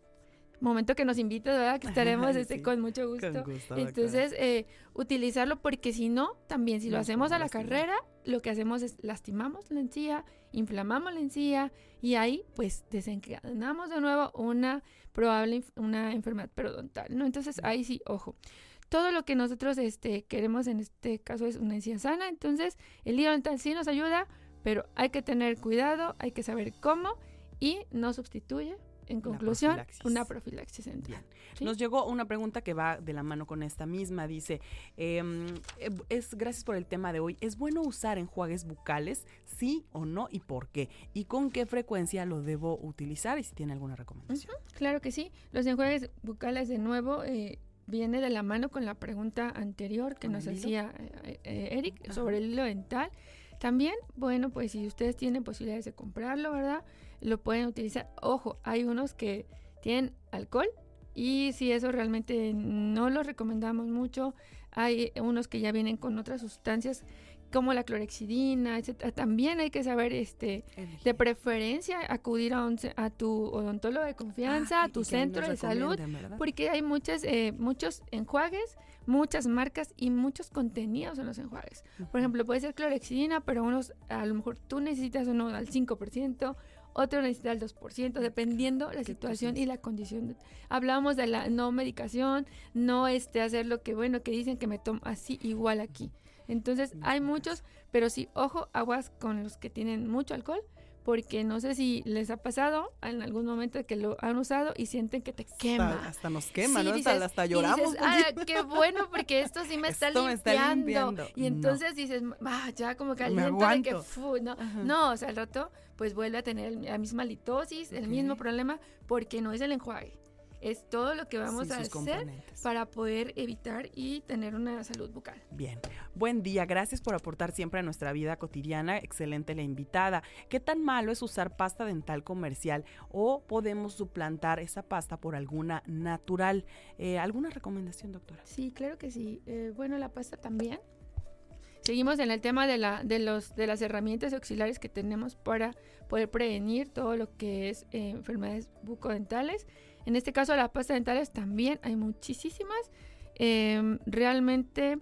S4: momento que nos invites, ¿verdad? Que estaremos este, con mucho gusto. Entonces, eh, utilizarlo porque si no, también si lo hacemos a la carrera, lo que hacemos es lastimamos la encía, inflamamos la encía y ahí pues desencadenamos de nuevo una probable una enfermedad periodontal, ¿no? Entonces, ahí sí, ojo. Todo lo que nosotros este, queremos en este caso es una encía sana, entonces el hilo dental sí nos ayuda, pero hay que tener cuidado, hay que saber cómo y no sustituye en conclusión, una profilaxis dental.
S3: Nos llegó una pregunta que va de la mano con esta misma. Dice, em, eh, es gracias por el tema de hoy. ¿Es bueno usar enjuagues bucales? ¿Sí o no? ¿Y por qué? ¿Y con qué frecuencia lo debo utilizar? Y si tiene alguna recomendación.
S4: claro que sí. Los enjuagues bucales, de nuevo, eh, viene de la mano con la pregunta anterior que nos hacía eh, Eric sobre el hilo dental. También, bueno, pues si ustedes tienen posibilidades de comprarlo, ¿verdad? Lo pueden utilizar. Ojo, hay unos que tienen alcohol y si eso realmente no lo recomendamos mucho. Hay unos que ya vienen con otras sustancias como la clorexidina, etcétera. También hay que saber, este, de preferencia, acudir a, a tu odontólogo de confianza, ah, a tu centro de salud, porque hay muchas, eh, muchos enjuagues, muchas marcas y muchos contenidos en los enjuagues. Por ejemplo, puede ser clorexidina, pero unos, a lo mejor tú necesitas uno al 5%, otro necesita el 2%, dependiendo la situación y la condición. Hablábamos de la no medicación, no este hacer lo que, bueno, que dicen que me tomo así igual aquí. Entonces hay muchos, pero sí, ojo, aguas con los que tienen mucho alcohol, porque no sé si les ha pasado en algún momento que lo han usado y sienten que te quema.
S3: Hasta, hasta nos quema,
S4: Sí,
S3: ¿no?
S4: dices-
S3: hasta, lloramos.
S4: dices, "Ah, qué bueno, porque esto sí me está,
S3: me está
S4: limpiando. Y
S3: No.
S4: entonces dices, ah, ya como
S3: Me
S4: caliente de que, fu, no.
S3: Ajá.
S4: no, o sea, al rato, pues vuelve a tener la misma litosis, el mismo problema, porque no es el enjuague. Es todo lo que vamos
S3: Sí,
S4: a hacer para poder evitar y tener una salud bucal.
S3: Bien, buen día, gracias por aportar siempre a nuestra vida cotidiana, excelente la invitada. ¿Qué tan malo es usar pasta dental comercial o podemos suplantar esa pasta por alguna natural? Eh, ¿Alguna recomendación, doctora?
S4: Sí, claro que sí. Eh, bueno, la pasta también. Seguimos en el tema de, la, de, los, de las herramientas auxiliares que tenemos para poder prevenir todo lo que es eh, enfermedades bucodentales. En este caso, las pastas dentales también hay muchísimas. Em, realmente,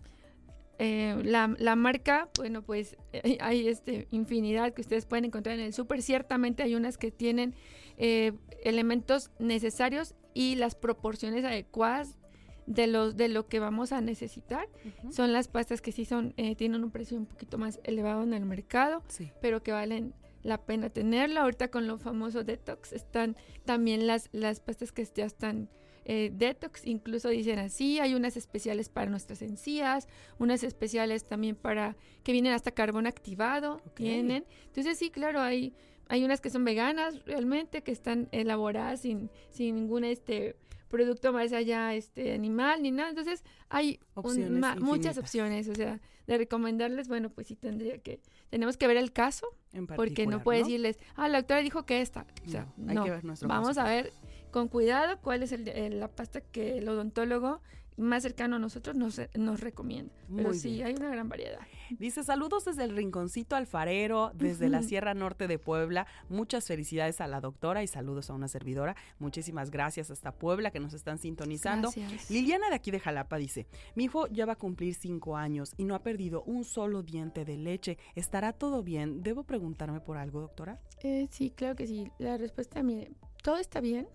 S4: eh, la, la marca, bueno, pues eh, hay este, infinidad que ustedes pueden encontrar en el súper. Ciertamente hay unas que tienen eh, elementos necesarios y las proporciones adecuadas de, los, de lo que vamos a necesitar. Son las pastas que sí son, eh, tienen un precio un poquito más elevado en el mercado,
S3: Sí.
S4: pero que valen la pena tenerla. Ahorita con lo famoso detox están también las, las pastas que ya están eh, detox, incluso dicen así, hay unas especiales para nuestras encías, unas especiales también para que vienen hasta carbón activado,
S3: Ok.
S4: tienen. Entonces sí, claro, hay, hay unas que son veganas realmente, que están elaboradas sin, sin ningún este producto más allá este animal ni nada. Entonces hay un- ma- muchas opciones, o sea, de recomendarles, bueno, pues sí tendría que, tenemos que ver el caso,
S3: En
S4: porque no
S3: particular,
S4: puede decirles, ah, la doctora dijo que esta. O sea,
S3: No, hay
S4: no.
S3: que ver nuestro
S4: Vamos
S3: caso.
S4: a ver con cuidado cuál es el, el- la pasta que el odontólogo más cercano a nosotros nos, nos recomienda. Pero
S3: Muy
S4: sí,
S3: bien.
S4: hay una gran variedad.
S3: Dice saludos desde el rinconcito alfarero, desde la. Sierra Norte de Puebla. Muchas felicidades a la doctora y saludos a una servidora. Muchísimas gracias hasta Puebla que nos están sintonizando.
S4: Gracias.
S3: Liliana de aquí de Jalapa dice, mi hijo ya va a cumplir cinco años y no ha perdido un solo diente de leche. ¿Estará todo bien? ¿Debo preguntarme por algo, doctora?
S4: Eh, sí, claro que sí. La respuesta, mire, todo está bien,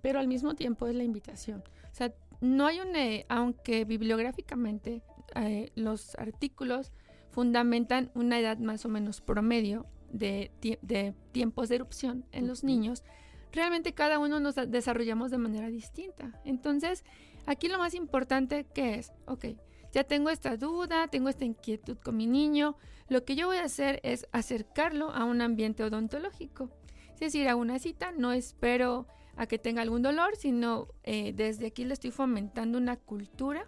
S4: pero al mismo tiempo es la invitación. O sea, no hay un, eh, aunque bibliográficamente eh, los artículos fundamentan una edad más o menos promedio de, tie- de tiempos de erupción en los niños, realmente cada uno nos desarrollamos de manera distinta. Entonces, aquí lo más importante que es, ok, ya tengo esta duda, tengo esta inquietud con mi niño, lo que yo voy a hacer es acercarlo a un ambiente odontológico. Es decir, a una cita, no espero a que tenga algún dolor, sino eh, desde aquí le estoy fomentando una cultura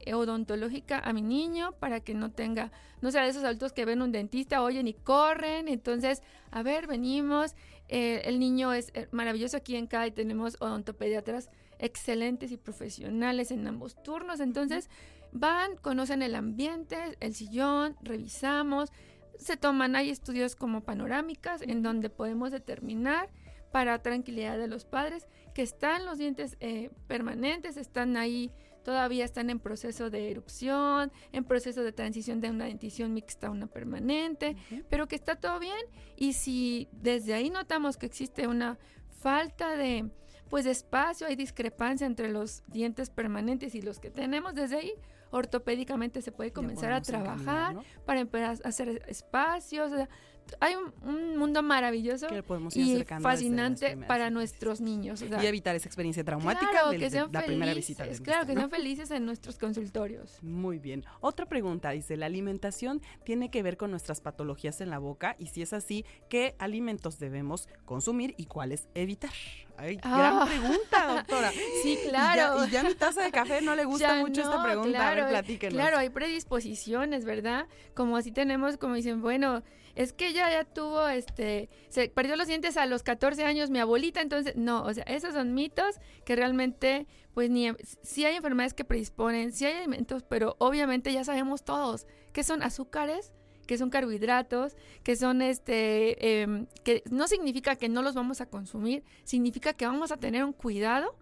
S4: eh, odontológica a mi niño para que no tenga, no sea de esos adultos que ven un dentista, oyen y corren. Entonces, a ver, venimos. eh, el niño es eh, maravilloso aquí en CAI, tenemos odontopediatras excelentes y profesionales en ambos turnos. Entonces, van, conocen el ambiente, el sillón, revisamos, se toman, hay estudios como panorámicas en donde podemos determinar para tranquilidad de los padres que están los dientes eh, permanentes, están ahí, todavía están en proceso de erupción, en proceso de transición de una dentición mixta a una permanente, pero que está todo bien y si desde ahí notamos que existe una falta de pues de espacio, hay discrepancia entre los dientes permanentes y los que tenemos desde ahí, ortopédicamente se puede comenzar a trabajar
S3: ¿no?
S4: para empezar a hacer espacios, o sea, hay un, un mundo maravilloso
S3: Que podemos ir
S4: y fascinante para nuestros niños. o sea,
S3: Y evitar esa experiencia traumática
S4: claro,
S3: del-
S4: que
S3: de la primera visita del
S4: Claro, que
S3: dentista,
S4: sean
S3: ¿no?
S4: felices en nuestros consultorios.
S3: Muy bien. Otra pregunta dice, ¿la alimentación tiene que ver con nuestras patologías en la boca? Y si es así, ¿qué alimentos debemos consumir y cuáles evitar? Ay,
S4: Ah.
S3: gran pregunta, doctora.
S4: Sí,
S3: Y
S4: claro.
S3: ya, y ya mi taza de café no le gusta
S4: Ya
S3: mucho esta
S4: no,
S3: pregunta. a ver, platíquenos.
S4: Claro, hay predisposiciones, ¿verdad? Como así tenemos, como dicen, bueno, es que ella ya tuvo, este, se perdió los dientes a los 14 años, mi abuelita, entonces, no, o sea, esos son mitos que realmente, pues, ni, sí hay enfermedades que predisponen, sí hay alimentos, pero obviamente ya sabemos todos que son azúcares, que son carbohidratos, que son este, em, que no significa que no los vamos a consumir, significa que vamos a tener un cuidado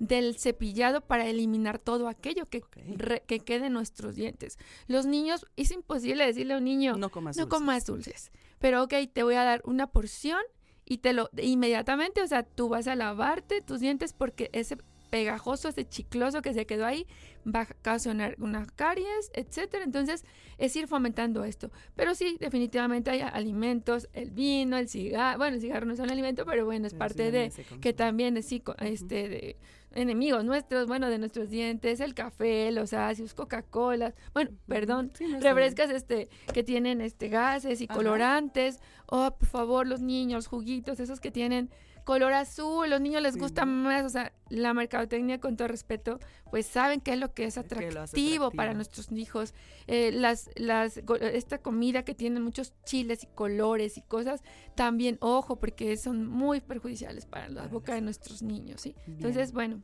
S4: del cepillado para eliminar todo aquello que, re- que quede en nuestros dientes. Los niños, es imposible decirle a un niño,
S3: no comas
S4: no
S3: dulces.
S4: comas dulces, pero ok, te voy a dar una porción y te lo inmediatamente, o sea, tú vas a lavarte tus dientes porque ese pegajoso, ese chicloso que se quedó ahí, va a ocasionar unas caries, etcétera. Entonces, es ir fomentando esto. Pero sí, definitivamente hay alimentos, el vino, el cigarro, bueno, el cigarro no es un alimento, pero bueno, es parte de que también es sí, este de enemigos nuestros, bueno, de nuestros dientes, el café, los ácidos, Coca-Cola, bueno, perdón, refrescas este que tienen este gases y colorantes, o oh, por favor, los niños, juguitos, esos que tienen color azul, los niños les gusta más, o sea, la mercadotecnia con todo respeto, pues saben qué es lo que es atractivo, para nuestros hijos, eh, las, las, esta comida que tiene muchos chiles y colores y cosas, también ojo, porque son muy perjudiciales para la boca de nuestros niños, ¿sí? Entonces, bueno,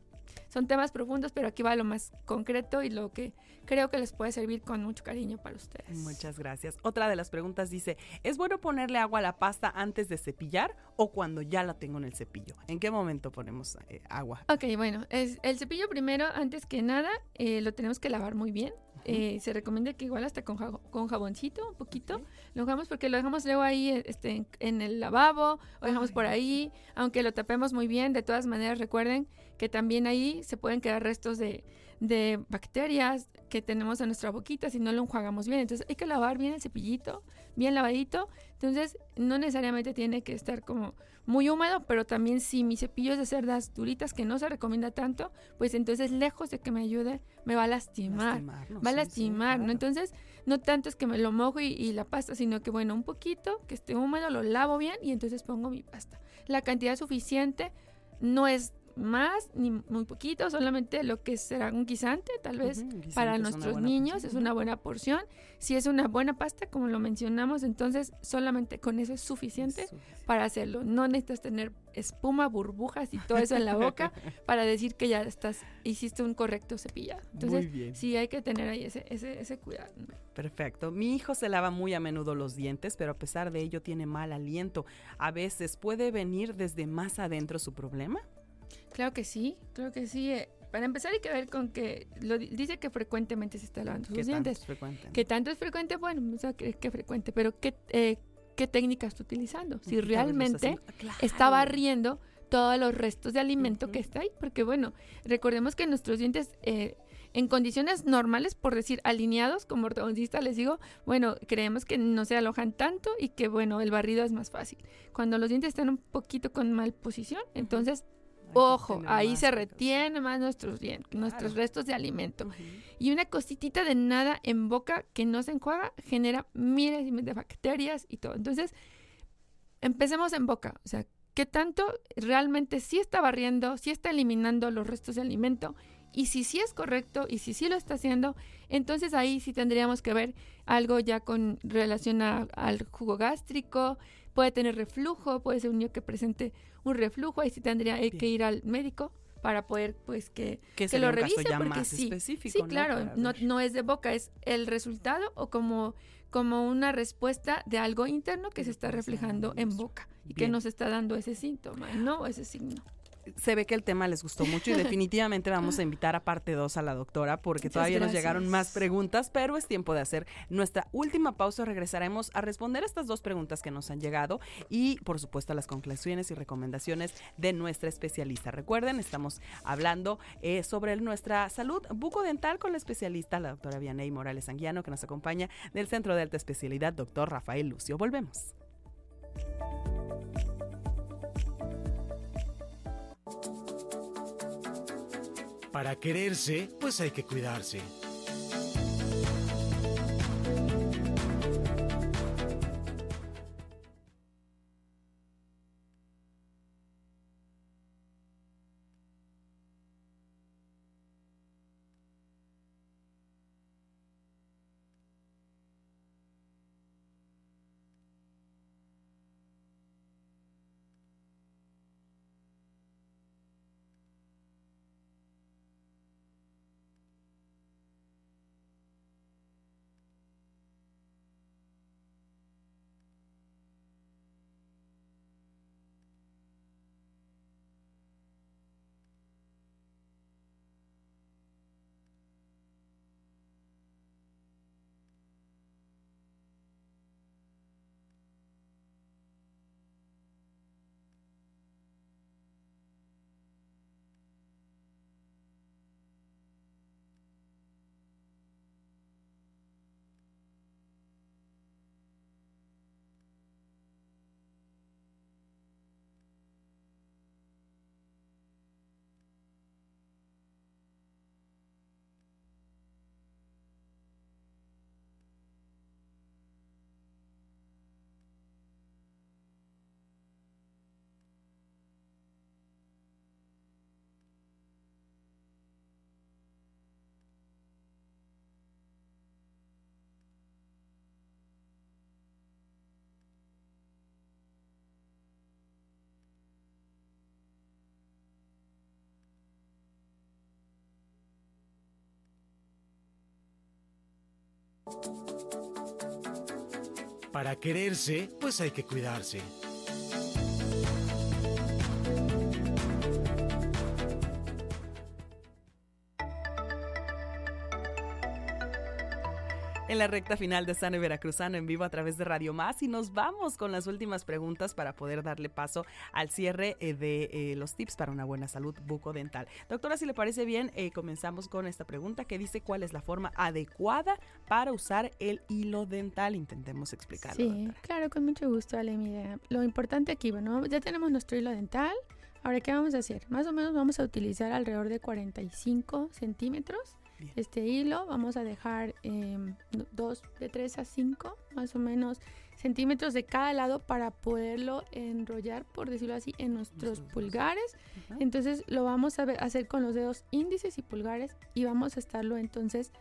S4: son temas profundos, pero aquí va lo más concreto y lo que creo que les puede servir con mucho cariño para ustedes.
S3: Muchas gracias. Otra de las preguntas dice, ¿es bueno ponerle agua a la pasta antes de cepillar o cuando ya la tengo en el cepillo? ¿En qué momento ponemos eh, agua?
S4: Ok, bueno, es, el cepillo primero, antes que nada, eh, lo tenemos que lavar muy bien. Eh, se recomienda que igual hasta con, con jaboncito, un poquito, lo dejamos porque lo dejamos luego ahí este, en, el lavabo, o dejamos por ahí, aunque lo tapemos muy bien, de todas maneras recuerden que también ahí se pueden quedar restos de, de bacterias que tenemos en nuestra boquita si no lo enjuagamos bien. Entonces hay que lavar bien el cepillito, bien lavadito. Entonces no necesariamente tiene que estar como muy húmedo, pero también si mi cepillo es de cerdas duritas, que no se recomienda tanto, pues entonces lejos de que me ayude, me va a lastimar. va a lastimar, ¿no? Entonces no tanto es que me lo mojo y, y la pasta, sino que bueno, un poquito, que esté húmedo, lo lavo bien y entonces pongo mi pasta. La cantidad suficiente no es más ni muy poquito, solamente lo que será un guisante, tal vez para nuestros niños es una buena porción. Si es una buena pasta, como lo mencionamos, entonces solamente con eso es suficiente, para hacerlo. No necesitas tener espuma, burbujas y todo eso en la boca para decir que ya estás hiciste un correcto cepillado. Entonces, sí hay que tener ahí ese, ese, ese cuidado.
S3: Perfecto. Mi hijo se lava muy a menudo los dientes, pero a pesar de ello tiene mal aliento. A veces puede venir desde más adentro su problema.
S4: Claro que sí, claro que sí. Eh, para empezar hay que ver con que lo dice que frecuentemente se está lavando sus dientes. Tanto es frecuente? ¿Qué tanto es frecuente? Bueno, o sea, que, frecuente, pero ¿qué, eh, qué técnica está utilizando? Si realmente está barriendo todos los restos de alimento que está ahí, porque bueno, recordemos que nuestros dientes eh, en condiciones normales, por decir alineados, como ortodoncista les digo, bueno, creemos que no se alojan tanto y que bueno, el barrido es más fácil. Cuando los dientes están un poquito con mal posición, entonces Ojo, ahí se retienen más nuestros, nuestros restos de alimento. Y una cositita de nada en boca que no se enjuaga genera miles y miles de bacterias y todo. Entonces, empecemos en boca. O sea, ¿qué tanto realmente sí está barriendo, sí está eliminando los restos de alimento? Y si sí es correcto y si sí lo está haciendo, entonces ahí sí tendríamos que ver algo ya con relación al jugo gástrico, puede tener reflujo, puede ser un niño que presente un reflujo, ahí sí tendría que ir al médico para poder pues que,
S3: que,
S4: lo
S3: revise porque sí,
S4: sí claro no, no, es de boca es el resultado o como como una respuesta de algo interno que se está reflejando en boca y que nos está dando ese síntoma no ese signo
S3: se ve que el tema les gustó mucho y definitivamente vamos a invitar a parte 2 a la doctora porque todavía nos llegaron más preguntas, pero es tiempo de hacer nuestra última pausa. Regresaremos a responder estas dos preguntas que nos han llegado y, por supuesto, a las conclusiones y recomendaciones de nuestra especialista. Recuerden, estamos hablando eh, sobre nuestra salud bucodental con la especialista, la doctora Vianey Morales Anguiano, que nos acompaña del Centro de Alta Especialidad, doctor Rafael Lucio. Volvemos.
S1: Para quererse, pues hay que cuidarse. Para quererse, pues hay que cuidarse.
S3: En la recta final de Sano y Veracruzano en vivo a través de Radio Más y nos vamos con las últimas preguntas para poder darle paso al cierre eh, de eh, los tips para una buena salud bucodental. Doctora, si le parece bien, eh, comenzamos con esta pregunta que dice cuál es la forma adecuada para usar el hilo dental. Intentemos explicarlo.
S4: Sí, claro, con mucho gusto, Ale. Mira, lo importante aquí, bueno, ya tenemos nuestro hilo dental. Ahora, ¿qué vamos a hacer? Más o menos vamos a utilizar alrededor de 45 centímetros este hilo. Vamos a dejar em, dos, de 3 a 5 más o menos centímetros de cada lado para poderlo enrollar, por decirlo así, en nuestros pulgares. Entonces lo vamos a hacer con los dedos índices y pulgares y vamos a estarlo entonces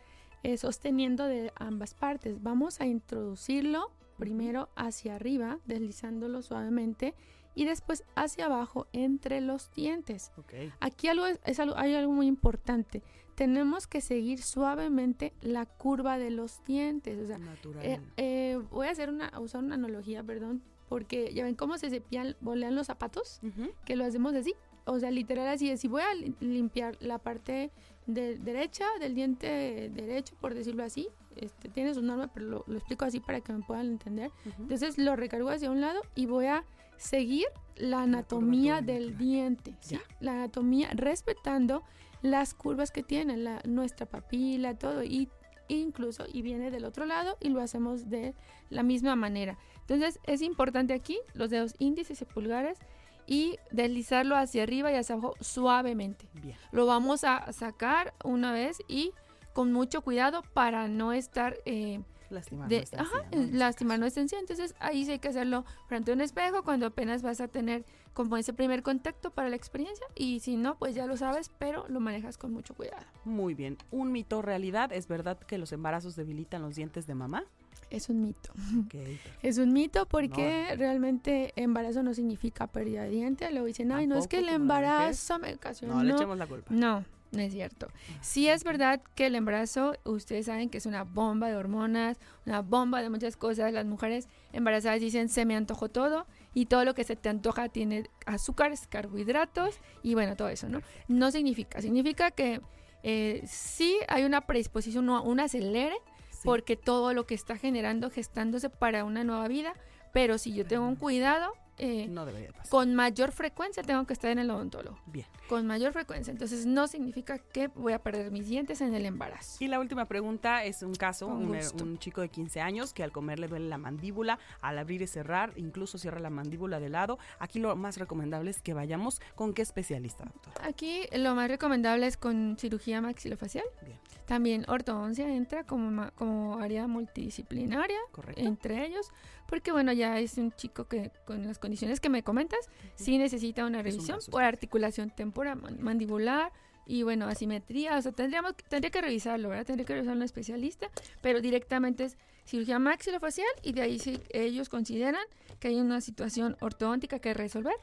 S4: eh, sosteniendo de ambas partes. Vamos a introducirlo primero hacia arriba, deslizándolo suavemente y después hacia abajo entre los dientes. Aquí algo es, algo, hay algo muy importante tenemos que seguir suavemente la curva de los dientes. O sea, eh, eh, voy a hacer una, usar una analogía, perdón, porque ya ven cómo se cepillan, bolean los zapatos, que lo hacemos así. O sea, literal así, si voy a limpiar la parte de derecha del diente derecho, por decirlo así, este, tiene su norma, pero lo, explico así para que me puedan entender. Entonces lo recargo hacia un lado y voy a seguir la anatomía del diente, ¿sí? La anatomía respetando las curvas que tiene la, nuestra papila, todo, y incluso y viene del otro lado y lo hacemos de la misma manera. Entonces es importante aquí los dedos índices y pulgares y deslizarlo hacia arriba y hacia abajo suavemente. Bien. Lo vamos a sacar una vez y con mucho cuidado para no estar eh,
S3: lastimar nuestra
S4: ajá, lastimar nuestra encía. Entonces ahí sí hay que hacerlo frente a un espejo cuando apenas vas a tener como ese primer contacto para la experiencia y si no, pues ya lo sabes, pero lo manejas con mucho cuidado.
S3: Muy bien. Un mito realidad, ¿es verdad que los embarazos debilitan los dientes de mamá?
S4: Es un mito. Es un mito porque realmente embarazo no significa pérdida de dientes. Luego dicen, ay, no es que el embarazo me ocasionó.
S3: No, le echemos la culpa.
S4: No, no es cierto. Sí es verdad que el embarazo, ustedes saben que es una bomba de hormonas, una bomba de muchas cosas. Las mujeres embarazadas dicen, se me antojó todo y todo lo que se te antoja tiene azúcares, carbohidratos y bueno, todo eso, ¿no? No significa, significa que eh, sí hay una predisposición, un acelere, porque todo lo que está generando, gestándose para una nueva vida, pero si yo tengo un cuidado, eh,
S3: no debería pasar.
S4: Con mayor frecuencia tengo que estar en el odontólogo.
S3: Bien.
S4: Con mayor frecuencia. Entonces no significa que voy a perder mis dientes en el embarazo.
S3: Y la última pregunta es un caso, un, chico de 15 años que al comer le duele la mandíbula, al abrir y cerrar, incluso cierra la mandíbula de lado. Aquí lo más recomendable es que vayamos con qué especialista, doctor.
S4: Aquí lo más recomendable es con cirugía maxilofacial. Bien. También ortodoncia entra como, como área multidisciplinaria Correcto. entre ellos porque bueno, ya es un chico que con las condiciones que me comentas, sí necesita una revisión por articulación temporal, mandibular y bueno, asimetría, o sea, tendríamos, tendría que revisarlo, ¿verdad? Tendría que revisarlo un especialista, pero directamente es cirugía maxilofacial y de ahí sí ellos consideran que hay una situación ortodóntica que resolver.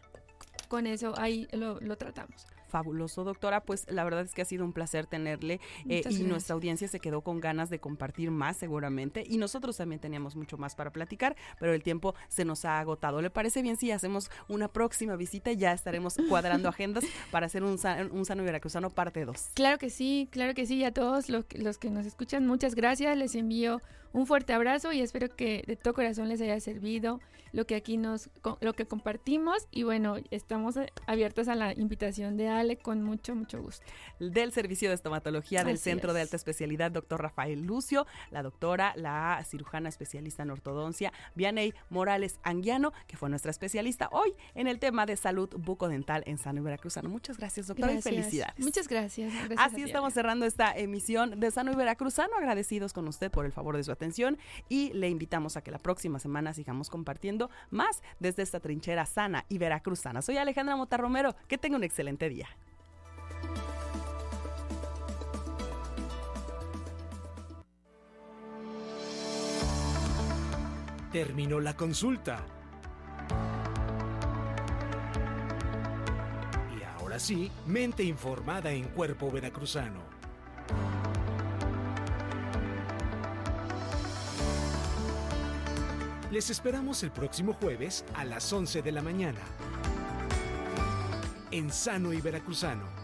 S4: Con eso ahí lo, lo tratamos
S3: fabuloso, doctora. Pues la verdad es que ha sido un placer tenerle eh, y nuestra audiencia se quedó con ganas de compartir más seguramente y nosotros también teníamos mucho más para platicar, pero el tiempo se nos ha agotado. ¿Le parece bien si hacemos una próxima visita? Ya estaremos cuadrando agendas para hacer un, un Sano Veracruzano parte 2.
S4: Claro que sí, claro que sí. Y a todos los, los que nos escuchan, muchas gracias. Les envío un fuerte abrazo y espero que de todo corazón les haya servido lo que aquí nos lo que compartimos y bueno, estamos abiertos a la invitación de Ale con mucho mucho gusto.
S3: Del Servicio de Estomatología del Centro de Alta Especialidad, doctor Rafael Lucio, la doctora, la cirujana especialista en ortodoncia, Vianey Morales Anguiano, que fue nuestra especialista hoy en el tema de salud bucodental en Sano y Veracruzano. Muchas gracias, doctora, y felicidades.
S4: Muchas gracias.
S3: Así estamos cerrando esta emisión de Sano y Veracruzano. Agradecidos con usted por el favor de su atención y le invitamos a que la próxima semana sigamos compartiendo más desde esta trinchera sana y veracruzana. Soy Alejandra Mota Romero, que tenga un excelente día.
S1: Terminó la consulta. Y ahora sí, mente informada en cuerpo veracruzano. Les esperamos el próximo jueves a las 11 de la mañana. En Sano y Veracruzano.